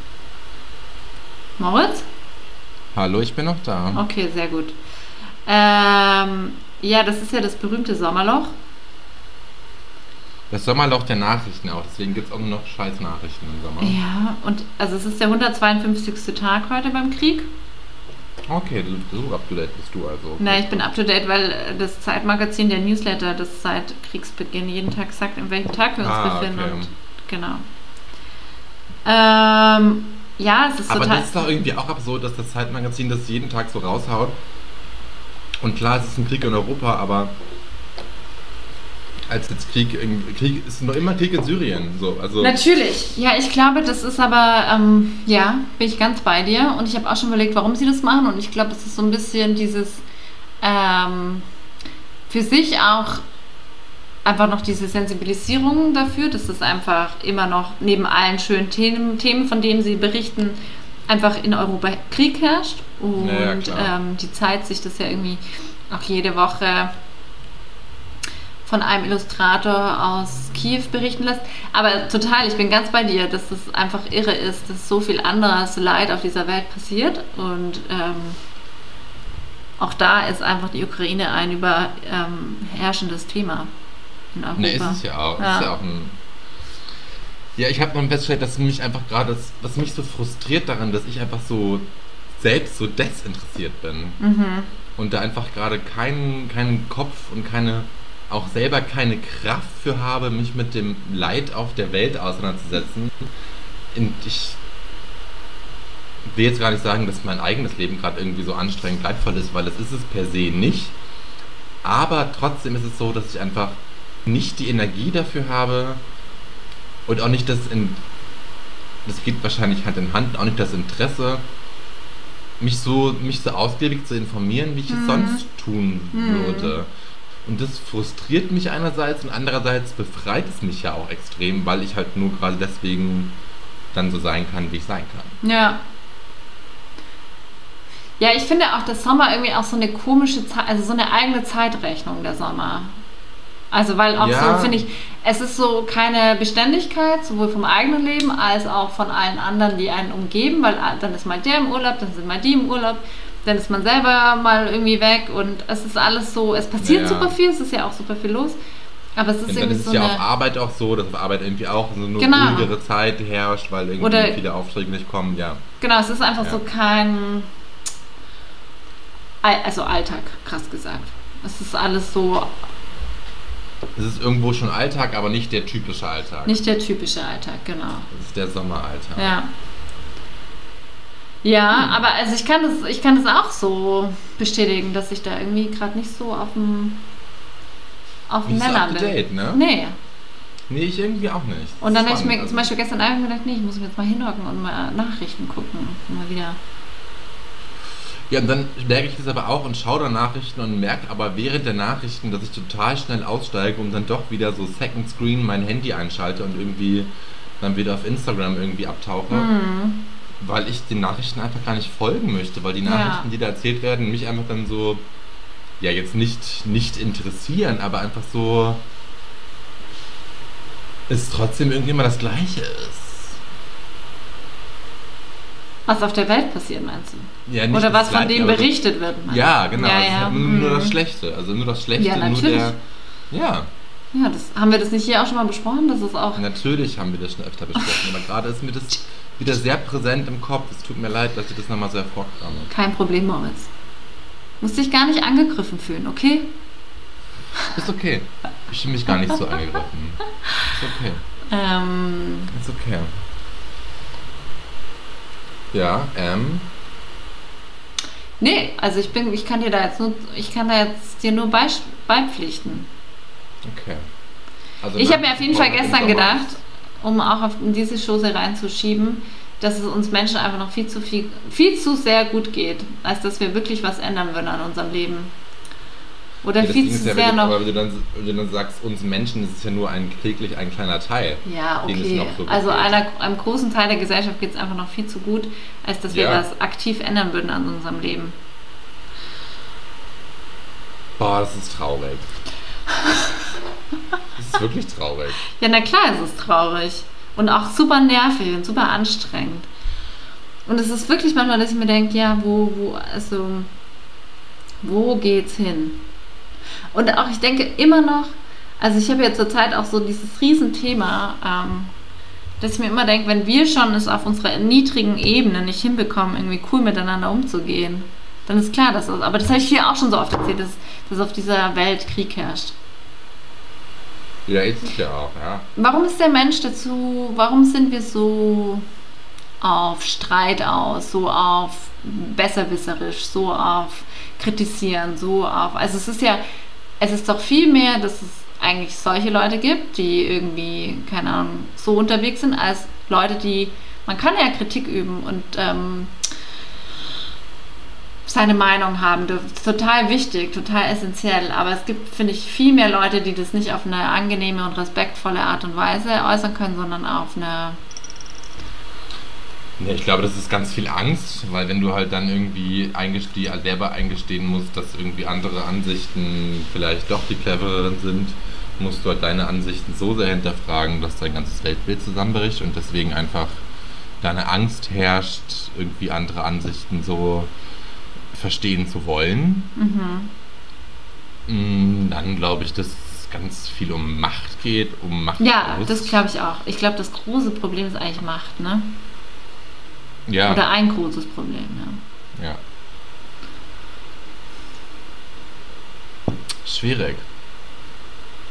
Moritz? Hallo, ich bin noch da. Okay, sehr gut. Ähm, ja, das ist ja das berühmte Sommerloch. Das Sommerloch der Nachrichten auch. Deswegen gibt es auch nur noch scheiß Nachrichten im Sommer. Ja, und also es ist der 152. Tag heute beim Krieg. Okay, so up to date bist du also. Na, ich bin up to date, weil das Zeitmagazin, der Newsletter, das seit Kriegsbeginn jeden Tag sagt, in welchem Tag wir uns Ah, befinden. okay. Und, genau. Ähm, ja, es ist Aber total. das ist doch irgendwie auch absurd, dass das Zeitmagazin das jeden Tag so raushaut. Und klar, es ist ein Krieg in Europa, aber als jetzt Krieg, Krieg ist noch immer Krieg in Syrien. So, also Natürlich. Ja, ich glaube, das ist aber, ähm, ja, bin ich ganz bei dir. Und ich habe auch schon überlegt, warum sie das machen. Und ich glaube, es ist so ein bisschen dieses ähm, für sich auch einfach noch diese Sensibilisierung dafür, dass es einfach immer noch neben allen schönen Themen, Themen von denen sie berichten, einfach in Europa Krieg herrscht. Und Ja, ähm, die Zeit sich das ja irgendwie auch jede Woche von einem Illustrator aus Kiew berichten lässt. Aber total, ich bin ganz bei dir, dass es einfach irre ist, dass so viel anderes Leid auf dieser Welt passiert. Und ähm, auch da ist einfach die Ukraine ein überherrschendes Thema in Europa. Ne, ist es ja auch. Ja. Ist ja auch ein. Ja, ich habe dann festgestellt, dass mich einfach gerade, das- was mich so frustriert daran, dass ich einfach so selbst so desinteressiert bin Mhm. und da einfach gerade keinen, keinen Kopf und keine, auch selber keine Kraft für habe, mich mit dem Leid auf der Welt auseinanderzusetzen. Und ich will jetzt gar nicht sagen, dass mein eigenes Leben gerade irgendwie so anstrengend leidvoll ist, weil es ist es per se nicht. Aber trotzdem ist es so, dass ich einfach nicht die Energie dafür habe und auch nicht das in das geht wahrscheinlich Hand in Hand, auch nicht das Interesse, mich so, mich so ausgiebig zu informieren, wie ich es sonst tun würde. Und das frustriert mich einerseits und andererseits befreit es mich ja auch extrem, weil ich halt nur gerade deswegen dann so sein kann, wie ich sein kann. Ja. Ja, ich finde auch, dass Sommer irgendwie auch so eine komische Zeit, also so eine eigene Zeitrechnung der Sommer. Also weil auch Ja. so, finde ich, es ist so keine Beständigkeit, sowohl vom eigenen Leben als auch von allen anderen, die einen umgeben, weil ah, dann ist mal der im Urlaub, dann sind mal die im Urlaub, dann ist man selber mal irgendwie weg und es ist alles so, es passiert Ja. super viel, es ist ja auch super viel los, aber es ist Und irgendwie ist es so ja eine... auf Arbeit auch so, dass auf Arbeit irgendwie auch so eine Genau. ruhigere Zeit herrscht, weil irgendwie Oder- viele Aufträge nicht kommen, ja. Genau, es ist einfach Ja. so kein. Al- Also Alltag, krass gesagt. Es ist alles so Es ist irgendwo schon Alltag, aber nicht der typische Alltag. nicht der typische Alltag, genau. Das ist der Sommeralltag. Ja. Ja, aber also ich kann das, ich kann das auch so bestätigen, dass ich da irgendwie gerade nicht so auf dem auf dem Nenner bin. date, ne? Nee. Nee, ich irgendwie auch nicht. Und dann habe ich mir Spannend, zum also. Beispiel gestern Abend gedacht, nee, ich muss mich jetzt mal hinhocken und mal Nachrichten gucken. Und mal wieder. Ja, und dann merke ich das aber auch und schaue dann Nachrichten und merke aber während der Nachrichten, dass ich total schnell aussteige und dann doch wieder so Second Screen mein Handy einschalte und irgendwie dann wieder auf Instagram irgendwie abtauche. Mhm. Weil ich den Nachrichten einfach gar nicht folgen möchte, weil die Ja. Nachrichten, die da erzählt werden, mich einfach dann so, ja, jetzt nicht, nicht interessieren, aber einfach so, es trotzdem irgendwie immer das Gleiche ist. Was auf der Welt passiert, meinst du? Ja, nicht Oder was von dem berichtet wird, meinst du? Ja, genau. Ja, ja. halt nur, nur mhm. das Schlechte. Also nur das Schlechte, Ja, nur natürlich. der. Ja, Ja, das, haben wir das nicht hier auch schon mal besprochen? Das ist auch. natürlich haben wir das schon öfter besprochen, aber gerade ist mir das wieder sehr präsent im Kopf. Es tut mir leid, dass ich das nochmal so hervorkrame. Kein Problem, Moritz. Musst dich gar nicht angegriffen fühlen, okay? Ist okay. Ich fühle mich gar nicht so angegriffen. Ist okay. Ähm, Ist okay. Ja, ähm. nee, also ich bin, ich kann dir da jetzt nur, ich kann da jetzt dir nur beis- beipflichten. Okay. Also Ich habe mir auf jeden Fall gestern gedacht, um auch auf in diese Chose reinzuschieben, dass es uns Menschen einfach noch viel zu viel, viel zu sehr gut geht, als dass wir wirklich was ändern würden an unserem Leben. Oder Ja, viel zu ja, sehr du, noch. aber wenn du, dann, wenn du dann sagst, uns Menschen, das ist ja nur ein täglich ein kleiner Teil. Ja, okay. noch so also einer, einem großen Teil der Gesellschaft geht es einfach noch viel zu gut, als dass wir Ja. das aktiv ändern würden an unserem Leben. Boah, das ist traurig. Das ist wirklich traurig. Ja, na klar, es ist traurig. Und auch super nervig und super anstrengend. Und es ist wirklich manchmal, dass ich mir denke, ja, wo, wo, also, wo geht's hin? Und auch, ich denke immer noch, also ich habe ja zurzeit auch so dieses Riesenthema, ähm, dass ich mir immer denke, wenn wir schon es auf unserer niedrigen Ebene nicht hinbekommen, irgendwie cool miteinander umzugehen, dann ist klar, dass das, aber das habe ich hier auch schon so oft erzählt, dass, dass auf dieser Welt Krieg herrscht. Ja, ist es ja auch, ja. Warum ist der Mensch dazu, warum sind wir so auf Streit aus, so auf besserwisserisch, so auf kritisieren, so auf, also es ist ja, es ist doch viel mehr, dass es eigentlich solche Leute gibt, die irgendwie, keine Ahnung, so unterwegs sind, als Leute, die, man kann ja Kritik üben und ähm, seine Meinung haben. Das ist total wichtig, total essentiell. Aber es gibt, finde ich, viel mehr Leute, die das nicht auf eine angenehme und respektvolle Art und Weise äußern können, sondern auf eine. Ja, ich glaube, das ist ganz viel Angst, weil wenn du halt dann irgendwie eingesteh, also selber eingestehen musst, dass irgendwie andere Ansichten vielleicht doch die clevereren sind, musst du halt deine Ansichten so sehr hinterfragen, dass dein ganzes Weltbild zusammenbricht und deswegen einfach deine Angst herrscht, irgendwie andere Ansichten so verstehen zu wollen. Mhm. Mm, Dann glaube ich, dass es ganz viel um Macht geht, um Macht. Ja, das glaube ich auch. Ich glaube, das große Problem ist eigentlich Macht, ne? Ja. Oder ein großes Problem, ja. Ja. Schwierig.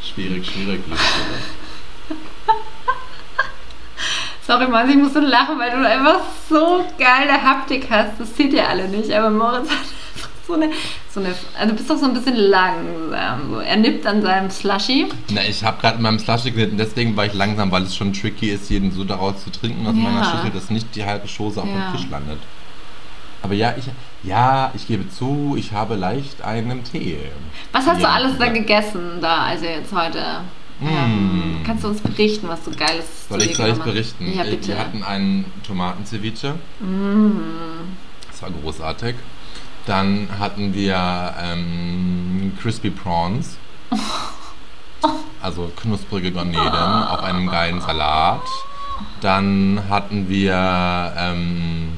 Schwierig, schwierig. Sorry, Mann, ich muss so lachen, weil du einfach so geile Haptik hast. Das seht ihr alle nicht, aber Moritz hat einfach so eine. So eine also du bist doch so ein bisschen langsam. So. Er nippt an seinem Slushy. Na, ich habe gerade in meinem Slushy geschnitten, deswegen war ich langsam, weil es schon tricky ist, jeden so daraus zu trinken aus Ja. meiner Schüssel, dass nicht die halbe Chose auf Ja. dem Tisch landet. Aber ja, ich, ja, ich gebe zu, ich habe leicht einen Tee. Was hast du Ja, alles da gegessen, da, also jetzt heute? Ähm, Mm. kannst du uns berichten, was du Geiles Soll ich, soll ich berichten? Ja, bitte. Wir hatten einen Tomatenceviche. Mm. Das war großartig. Dann hatten wir ähm, Crispy Prawns. Also knusprige Garnelen auf einem geilen Salat. Dann hatten wir ähm,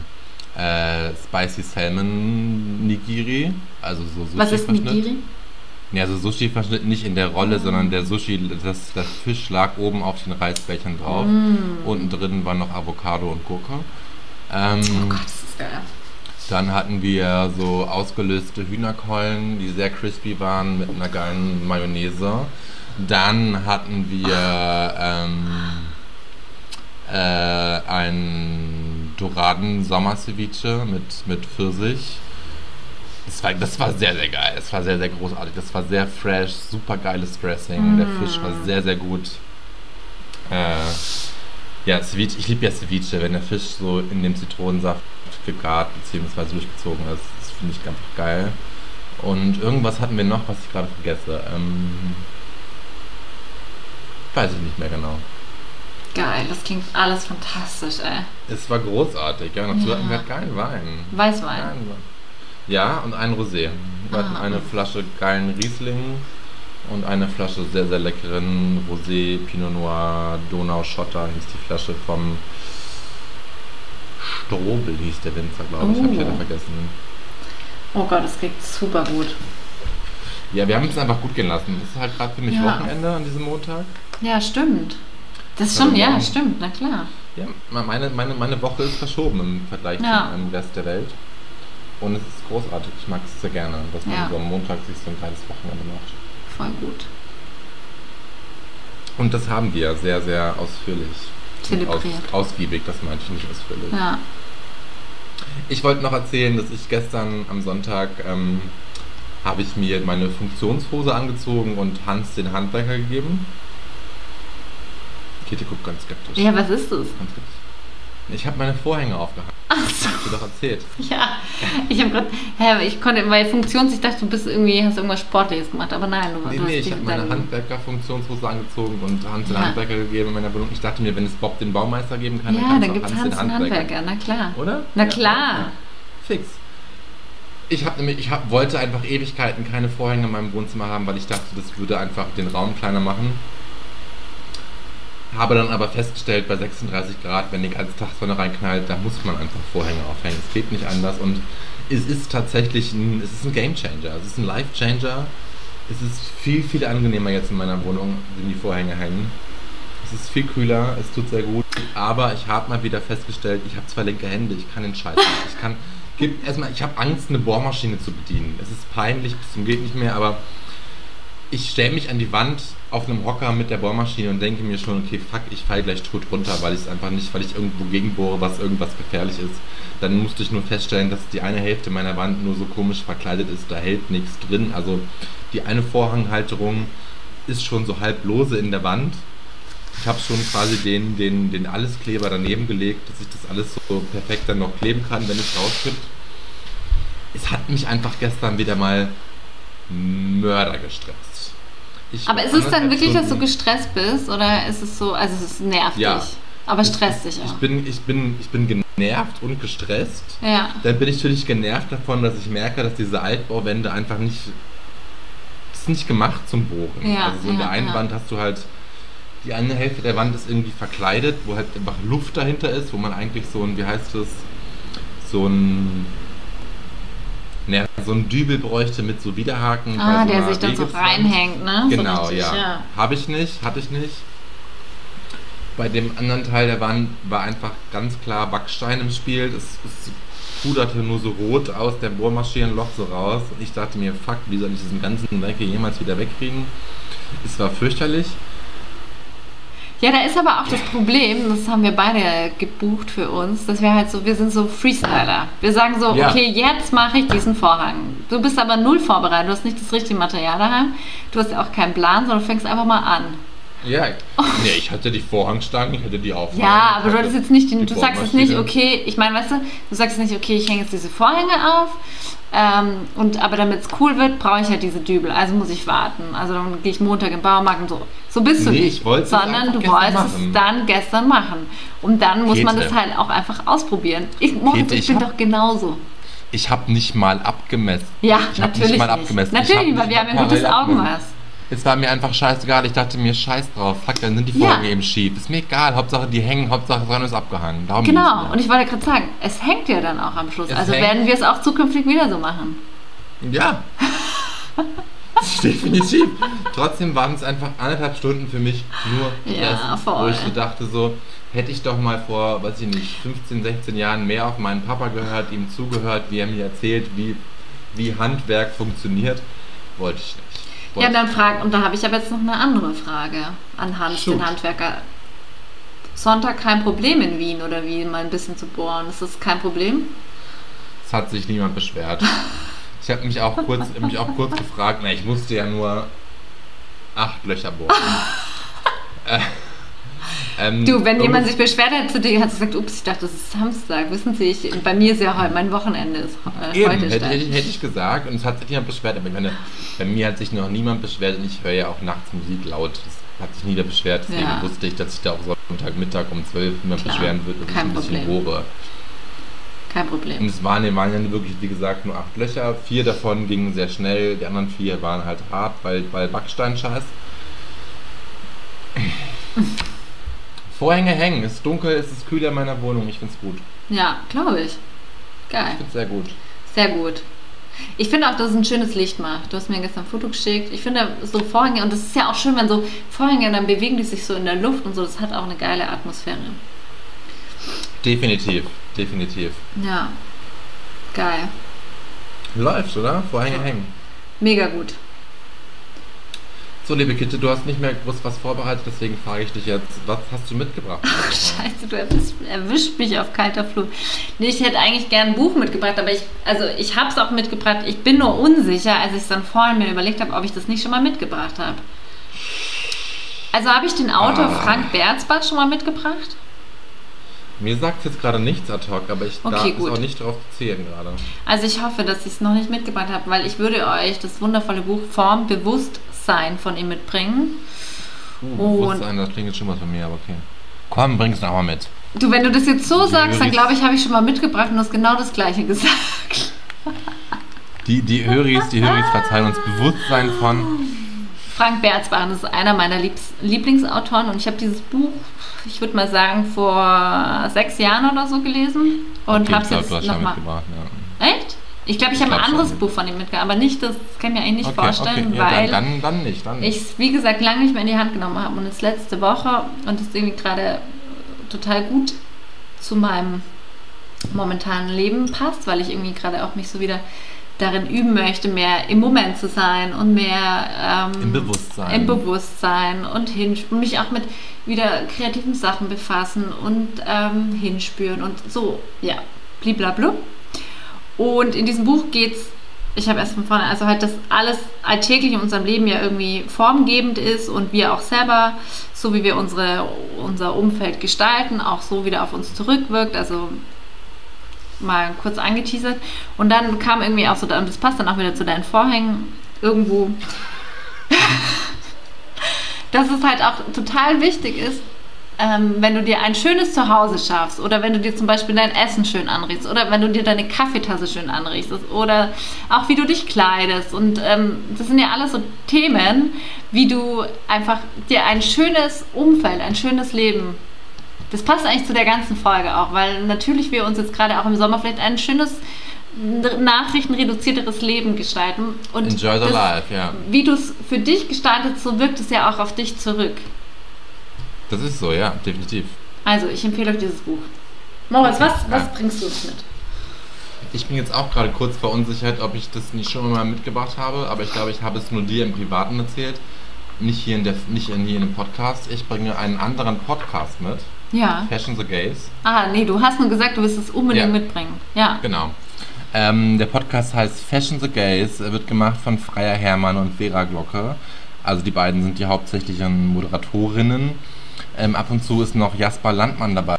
äh, Spicy Salmon Nigiri. Also so Sushi Was ist Nigiri? Ja, also Sushi verschnitten nicht in der Rolle, sondern der Sushi, das, das Fisch lag oben auf den Reisbällchen drauf. Mm. Unten drin war noch Avocado und Gurke. Ähm, Oh Gott, das ist geil. Dann hatten wir so ausgelöste Hühnerkeulen, die sehr crispy waren mit einer geilen Mayonnaise. Dann hatten wir ähm, äh, ein Doraden-Sommer-Ceviche mit, mit Pfirsich. Das war, das war sehr, sehr geil. Das war sehr, sehr großartig. Das war sehr fresh, super geiles Dressing. Der Fisch war sehr, sehr gut. Äh, ja, Ceviche, ich liebe ja Ceviche, wenn der Fisch so in dem Zitronensaft gegart bzw. durchgezogen ist. Das finde ich einfach geil. Und irgendwas hatten wir noch, was ich gerade vergesse. Ähm, weiß ich nicht mehr genau. Geil, das klingt alles fantastisch, ey. Es war großartig, ja. Dazu Ja. hatten wir geilen Wein. Weißwein. Geilen Wein. Ja, und ein Rosé. Wir hatten Ah. eine Flasche geilen Riesling und eine Flasche sehr, sehr leckeren Rosé Pinot Noir Donau Schotter hieß die Flasche vom Strobel hieß der Winzer, glaube ich. Hab ich Oh. leider vergessen. Oh Gott, das klingt super gut. Ja, wir haben es einfach gut gehen lassen. Das ist halt gerade für mich Ja. Wochenende an diesem Montag. Ja, stimmt. Das ist Ja, schon, ja, stimmt, na klar. Ja, meine, meine, meine Woche ist verschoben im Vergleich Ja. zum Rest der Welt. Und es ist großartig. Ich mag es sehr gerne, dass man Ja. so am Montag sich so ein geiles Wochenende macht. Voll gut. Und das haben wir sehr, sehr ausführlich. Aus, ausgiebig, das meinte ich nicht ausführlich. Ja. Ich wollte noch erzählen, dass ich gestern am Sonntag ähm, habe ich mir meine Funktionshose angezogen und Hans den Handwerker gegeben. Kitty guckt ganz skeptisch. Ja, was ist das? Ich habe meine Vorhänge aufgehangen. Ach so. Ich dir doch erzählt. Ja, ich habe gerade, hä, ich konnte, weil Funktions, ich dachte, du bist irgendwie, hast irgendwas Sportliches gemacht, aber nein, du, Nee, du nee, hast ich habe meine Handwerker-Funktionshose angezogen und Hans den Ja. Handwerker gegeben in meiner Wohnung. Ich dachte mir, wenn es Bob den Baumeister geben kann, Ja, dann auch gibt es Hans den Handwerker, na klar. Oder? Na Ja, klar. ja. Fix. Ich, hab nämlich, ich hab, wollte einfach Ewigkeiten keine Vorhänge in meinem Wohnzimmer haben, weil ich dachte, das würde einfach den Raum kleiner machen. Habe dann aber festgestellt, bei 36 Grad, wenn die ganze Tag Sonne reinknallt, da muss man einfach Vorhänge aufhängen. Es geht nicht anders und es ist tatsächlich ein, es ist ein Game Changer, es ist ein Life Changer. Es ist viel, viel angenehmer jetzt in meiner Wohnung, wenn die Vorhänge hängen. Es ist viel kühler, es tut sehr gut, aber ich habe mal wieder festgestellt, ich habe zwei linke Hände, ich kann den Scheiß nicht. Ich kann, erstmal, ich habe Angst, eine Bohrmaschine zu bedienen. Es ist peinlich, bis zum geht nicht mehr, aber ich stelle mich an die Wand auf einem Hocker mit der Bohrmaschine und denke mir schon, okay, fuck, ich falle gleich tot runter, weil ich es einfach nicht, weil ich irgendwo gegenbohre, was irgendwas gefährlich ist. Dann musste ich nur feststellen, dass die eine Hälfte meiner Wand nur so komisch verkleidet ist, da hält nichts drin. Also die eine Vorhanghalterung ist schon so halb lose in der Wand. Ich habe schon quasi den, den, den Alleskleber daneben gelegt, dass ich das alles so perfekt dann noch kleben kann, wenn es rauskippt. Es hat mich einfach gestern wieder mal Mörder gestresst. Ich Aber ist es dann wirklich, dass du Stunden- gestresst bist oder ist es so, also es nervt Ja. dich, aber stresst dich Ich auch? bin, ich, bin, ich bin genervt und gestresst. Ja, Dann bin ich natürlich genervt davon, dass ich merke, dass diese Altbauwände einfach nicht. Das ist nicht gemacht zum Bohren. Ja, also so in ja, der einen. Wand hast du halt. Die eine Hälfte der Wand ist irgendwie verkleidet, wo halt einfach Luft dahinter ist, wo man eigentlich so ein, wie heißt das, so ein. Naja, so ein Dübel bräuchte mit so Widerhaken. ah, so der sich dann so reinhängt, ne? Genau, so richtig, ja. Habe ich nicht, hatte ich nicht. Bei dem anderen Teil der Wand war einfach ganz klar Backstein im Spiel. Das, es puderte nur so rot aus der Bohrmaschinenloch so raus. Und ich dachte mir, fuck, wie soll ich diesen ganzen Dreck jemals wieder wegkriegen? Es war fürchterlich. Ja, da ist aber auch das Problem, das haben wir beide gebucht für uns, dass wir halt so, wir sind so Freestyler. Wir sagen so, Ja. okay, jetzt mache ich diesen Vorhang. Du bist aber null vorbereitet, du hast nicht das richtige Material daheim, du hast auch keinen Plan, sondern du fängst einfach mal an. Ja, nee, ich hatte die Vorhangstangen, ich hatte die auf. Ja, aber du hattest jetzt nicht, den, du sagst jetzt nicht, okay, ich meine, weißt du, du sagst nicht, okay, ich hänge jetzt diese Vorhänge auf, ähm, und aber damit es cool wird, brauche ich halt diese Dübel, also muss ich warten. Also dann gehe ich Montag im Baumarkt und so. So bist du Nee, nicht. es sondern du wolltest machen. es dann gestern machen. Und dann muss man Käthe. das halt auch einfach ausprobieren. Ich, Moritz, Käthe, ich ich bin doch genauso. Ich habe nicht mal abgemessen. Ja, ich natürlich nicht mal abgemessen. Natürlich, ich weil wir haben ja gutes Augenmaß. Es war mir einfach scheißegal. Ich dachte mir, scheiß drauf. Fuck, dann sind die Ja. Vorhänge eben schief. Ist mir egal. Hauptsache die hängen, Hauptsache dran ist abgehangen. Darum Genau, und ich wollte gerade sagen, es hängt ja dann auch am Schluss. Es also hängt. werden wir es auch zukünftig wieder so machen. Ja. Definitiv. Trotzdem waren es einfach anderthalb Stunden für mich nur Ja, Stress, wo ich so dachte so, hätte ich doch mal vor, weiß ich nicht, 15, 16 Jahren mehr auf meinen Papa gehört, ihm zugehört, wie er mir erzählt, wie, wie Handwerk funktioniert, wollte ich nicht. Ja, Wollte dann frag, und da habe ich aber jetzt noch eine andere Frage an Hans, Shoot. den Handwerker. Sonntag kein Problem in Wien oder wie, mal ein bisschen zu bohren. Ist das kein Problem? Es hat sich niemand beschwert. Ich habe mich auch kurz, mich auch kurz gefragt, na, ich musste ja nur acht Löcher bohren. äh, ähm, Du, wenn jemand sich beschwert hat zu dir, hat sie gesagt, ups, ich dachte, das ist Samstag. Wissen Sie, ich, bei mir ist ja heute, mein Wochenende ist äh, Eben, heute hätte, hätte, ich- hätte ich gesagt und es hat sich niemand beschwert, aber ich meine, bei mir hat sich noch niemand beschwert und ich höre ja auch nachts Musik laut. Es hat sich niemand beschwert, deswegen Ja. wusste ich, dass sich da auch Sonntagmittag um 12 niemand beschweren wird und ich kein ein bisschen Problem. bohre. Kein Und Problem. es waren, waren ja wirklich, wie gesagt, nur acht Löcher. Vier davon gingen sehr schnell, die anderen vier waren halt hart, weil, weil Backsteinscheiß. Vorhänge hängen, es ist dunkel, es ist kühl in meiner Wohnung, ich find's gut. Ja, glaube ich. Geil. Ich find's sehr gut. Sehr gut. Ich finde auch, dass es ein schönes Licht macht. Du hast mir gestern ein Foto geschickt. Ich finde so Vorhänge, und das ist ja auch schön, wenn so Vorhänge, dann bewegen die sich so in der Luft und so. Das hat auch eine geile Atmosphäre. Definitiv, definitiv. Ja. Geil. Läuft, oder? Vorhänge hängen. Mega gut. So, liebe Kitte, du hast nicht mehr groß was vorbereitet, deswegen frage ich dich jetzt, was hast du mitgebracht? Scheiße, du erwisch, erwischt mich auf kalter Flur. Nee, ich hätte eigentlich gern ein Buch mitgebracht, aber ich, also ich habe es auch mitgebracht. Ich bin nur unsicher, als ich es dann vorhin mir überlegt habe, ob ich das nicht schon mal mitgebracht habe. Also habe ich den Autor Ah. Frank Berzbach schon mal mitgebracht? Mir sagt jetzt gerade nichts ad hoc, aber ich Okay, darf gut. es auch nicht drauf zählen gerade. Also ich hoffe, dass ich es noch nicht mitgebracht habe, weil ich würde euch das wundervolle Buch Form Bewusstsein von ihm mitbringen. Uh, Bewusstsein, das klingt jetzt schon was von mir, aber okay. Komm, bring's noch mal mit. Du, wenn du das jetzt so Die sagst, dann glaube ich, habe ich schon mal mitgebracht und du hast genau das gleiche gesagt. Die, die Höris, die Höris verzeihen uns Bewusstsein von. Frank Berzbach, das ist einer meiner Liebs Lieblingsautoren und ich habe dieses Buch, ich würde mal sagen, vor sechs Jahren oder so gelesen und Okay, habe es jetzt nochmal. ja. Ich glaube, ich habe ein glaub schon. anderes Buch von ihm mitgebracht, aber nicht das, kann ich mir eigentlich nicht Okay, vorstellen, okay, ja, weil dann, dann, nicht, dann nicht. ich es, wie gesagt, lange nicht mehr in die Hand genommen habe und es letzte Woche und es irgendwie gerade total gut zu meinem momentanen Leben passt, weil ich irgendwie gerade auch mich so wieder darin üben möchte, mehr im Moment zu sein und mehr ähm, Im Bewusstsein. im Bewusstsein und hin, und mich auch mit wieder kreativen Sachen befassen und ähm, hinspüren und so, ja, bliblablu. Und in diesem Buch geht's ich habe erst von vorne, also halt, dass alles alltäglich in unserem Leben ja irgendwie formgebend ist und wir auch selber, so wie wir unsere, unser Umfeld gestalten, auch so wieder auf uns zurückwirkt. Also mal kurz angeteasert. Und dann kam irgendwie auch so, und das passt dann auch wieder zu deinen Vorhängen, irgendwo, dass es halt auch total wichtig ist, ähm, wenn du dir ein schönes Zuhause schaffst oder wenn du dir zum Beispiel dein Essen schön anriechst oder wenn du dir deine Kaffeetasse schön anrichtest oder auch wie du dich kleidest und ähm, das sind ja alles so Themen, wie du einfach dir ein schönes Umfeld, ein schönes Leben das passt eigentlich zu der ganzen Folge auch, weil natürlich wir uns jetzt gerade auch im Sommer vielleicht ein schönes, nachrichtenreduzierteres Leben gestalten. Und Enjoy the das, life, ja. Wie du es für dich gestaltest, so wirkt es ja auch auf dich zurück. Das ist so, ja, definitiv. Also, ich empfehle euch dieses Buch. Moritz, was, Ja. was bringst du uns mit? Ich bin jetzt auch gerade kurz verunsichert, ob ich das nicht schon mal mitgebracht habe, aber ich glaube, ich habe es nur dir im Privaten erzählt. Nicht hier in, der, nicht in, hier in dem Podcast. Ich bringe einen anderen Podcast mit. Ja. Fashion the Gays. Ah, nee, du hast nur gesagt, du willst es unbedingt Ja. mitbringen. Ja. Genau. Ähm, der Podcast heißt Fashion the Gays, Er wird gemacht von Freier Hermann und Vera Glocke. Also die beiden sind die hauptsächlichen Moderatorinnen. Ähm, ab und zu ist noch Jasper Landmann dabei,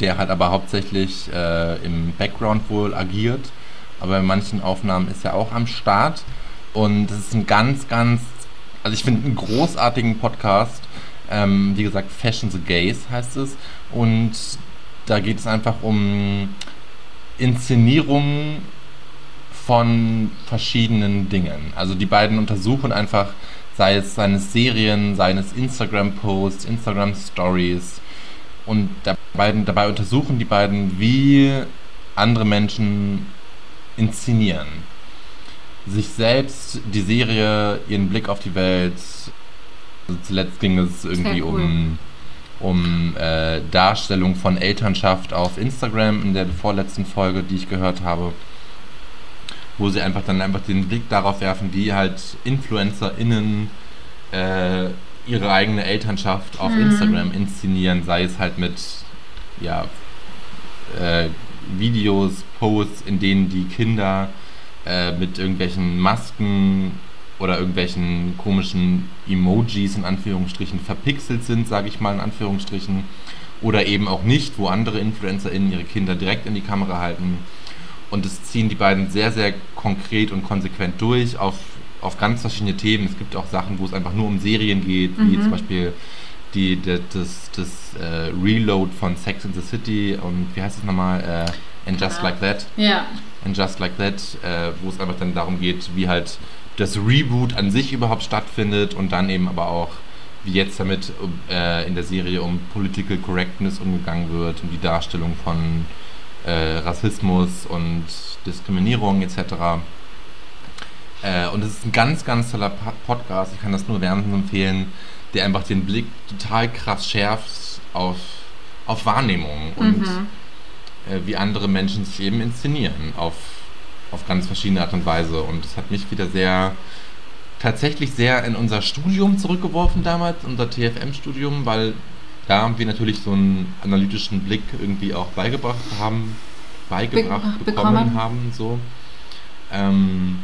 der halt aber hauptsächlich äh, im Background wohl agiert. Aber in manchen Aufnahmen ist er auch am Start. Und es ist ein ganz, ganz, also ich finde einen großartigen Podcast. Ähm, wie gesagt, Fashion the Gays heißt es. Und da geht es einfach um Inszenierungen von verschiedenen Dingen. Also die beiden untersuchen einfach, sei es seine Serien, seines Instagram-Posts, Instagram-Stories. Und dabei, dabei untersuchen die beiden, wie andere Menschen inszenieren. Sich selbst, die Serie, ihren Blick auf die Welt. Also zuletzt ging es irgendwie cool. um, um äh, Darstellung von Elternschaft auf Instagram in der vorletzten Folge, die ich gehört habe. Wo sie einfach dann einfach den Blick darauf werfen, wie halt InfluencerInnen äh, ihre eigene Elternschaft auf Mhm. Instagram inszenieren, sei es halt mit ja, äh, Videos, Posts, in denen die Kinder äh, mit irgendwelchen Masken oder irgendwelchen komischen Emojis in Anführungsstrichen verpixelt sind, sage ich mal in Anführungsstrichen, oder eben auch nicht, wo andere InfluencerInnen ihre Kinder direkt in die Kamera halten. Und das ziehen die beiden sehr, sehr konkret und konsequent durch auf, auf ganz verschiedene Themen. Es gibt auch Sachen, wo es einfach nur um Serien geht, wie Mhm. zum Beispiel die, die, das, das äh, Reload von Sex in the City und wie heißt es nochmal? Äh, And Just Ja. Like That. Ja. And Just Like That, äh, wo es einfach dann darum geht, wie halt das Reboot an sich überhaupt stattfindet und dann eben aber auch, wie jetzt damit äh, in der Serie um Political Correctness umgegangen wird und die Darstellung von äh, Rassismus und Diskriminierung etc. Äh, und es ist ein ganz, ganz toller Podcast, ich kann das nur wärmstens empfehlen, der einfach den Blick total krass schärft auf, auf Wahrnehmung und Mhm. äh, wie andere Menschen sich eben inszenieren auf, auf ganz verschiedene Art und Weise. Und es hat mich wieder sehr, tatsächlich sehr in unser Studium zurückgeworfen damals, unser TFM-Studium, weil da wir natürlich so einen analytischen Blick irgendwie auch beigebracht haben, beigebracht Be- bekommen bekommen. haben, so. Ähm,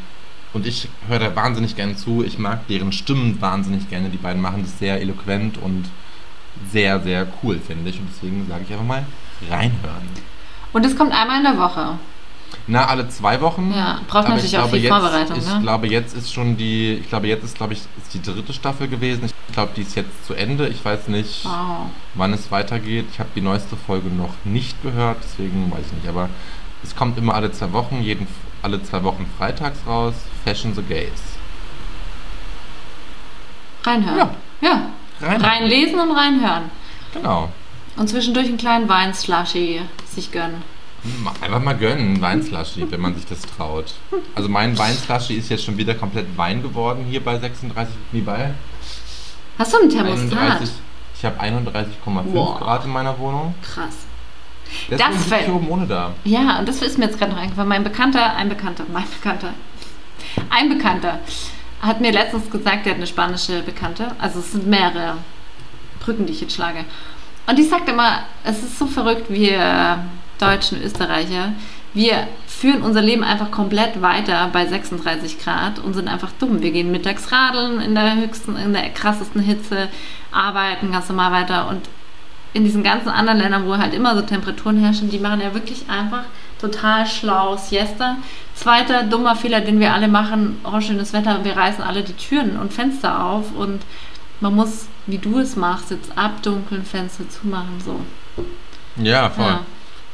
und ich höre da wahnsinnig gerne zu. Ich mag deren Stimmen wahnsinnig gerne. Die beiden machen das sehr eloquent und sehr, sehr cool, finde ich. Und deswegen sage ich einfach mal reinhören. Und es kommt einmal in der Woche. Na, alle zwei Wochen. Ja, braucht Aber natürlich ich auch viel jetzt, Vorbereitung, Ich ne? glaube, jetzt ist schon die, ich glaube, jetzt ist, glaube ich, ist die dritte Staffel gewesen. Ich glaube, die ist jetzt zu Ende. Ich weiß nicht, Wow. wann es weitergeht. Ich habe die neueste Folge noch nicht gehört, deswegen weiß ich nicht. Aber es kommt immer alle zwei Wochen, jeden, alle zwei Wochen freitags raus. Fashion the Gays. Reinhören. Ja. ja. Rein. Reinlesen und reinhören. Genau. Und zwischendurch einen kleinen Weinslushy sich gönnen. Ma- Einfach mal gönnen, Weinslushy, wenn man sich das traut. Also mein Weinslushy ist jetzt schon wieder komplett Wein geworden hier bei 36, wie bei Hast du einen Thermostat? 31. Ich habe 31,5 Wow. Grad in meiner Wohnung. Krass. Deswegen Das sitze ich oben ohne da. Ja, und das ist mir jetzt gerade noch eingefallen. Mein Bekannter, ein Bekannter, mein Bekannter, ein Bekannter hat mir letztens gesagt, der hat eine spanische Bekannte. Also es sind mehrere Brücken, die ich jetzt schlage. Und die sagt immer, es ist so verrückt, wir Deutschen, Österreicher, wir führen unser Leben einfach komplett weiter bei 36 Grad und sind einfach dumm. Wir gehen mittags radeln in der höchsten, in der krassesten Hitze, arbeiten ganz normal weiter und in diesen ganzen anderen Ländern, wo halt immer so Temperaturen herrschen, die machen ja wirklich einfach total schlau Siesta. Zweiter dummer Fehler, den wir alle machen, oh schönes Wetter, wir reißen alle die Türen und Fenster auf und man muss, wie du es machst, jetzt abdunkeln, Fenster zumachen, so. Ja, voll. Ja.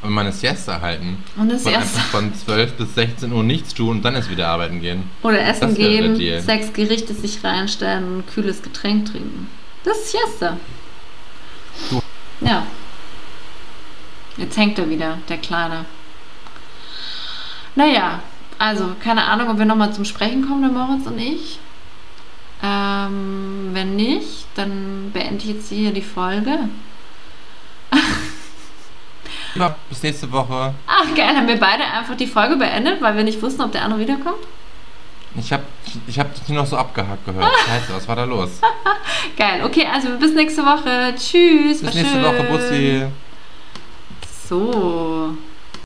Und meine Siesta halten. Und das Und erste. einfach von 12 bis 16 Uhr nichts tun und dann erst wieder arbeiten gehen. Oder essen Das gehen, sechs Gerichte sich reinstellen und ein kühles Getränk trinken. Das ist Siesta. Du. Ja. Jetzt hängt er wieder, der Kleine. Naja, also keine Ahnung, ob wir nochmal zum Sprechen kommen, der Moritz und ich. Ähm, wenn nicht, dann beende ich jetzt hier die Folge. Ja, bis nächste Woche. Ach geil, haben wir beide einfach die Folge beendet, weil wir nicht wussten, ob der andere wiederkommt? Ich habe ich hab dich nur noch so abgehakt gehört. Scheiße, was war da los? Geil, okay, also bis nächste Woche. Tschüss. Bis nächste schön. Woche, Bussi. So.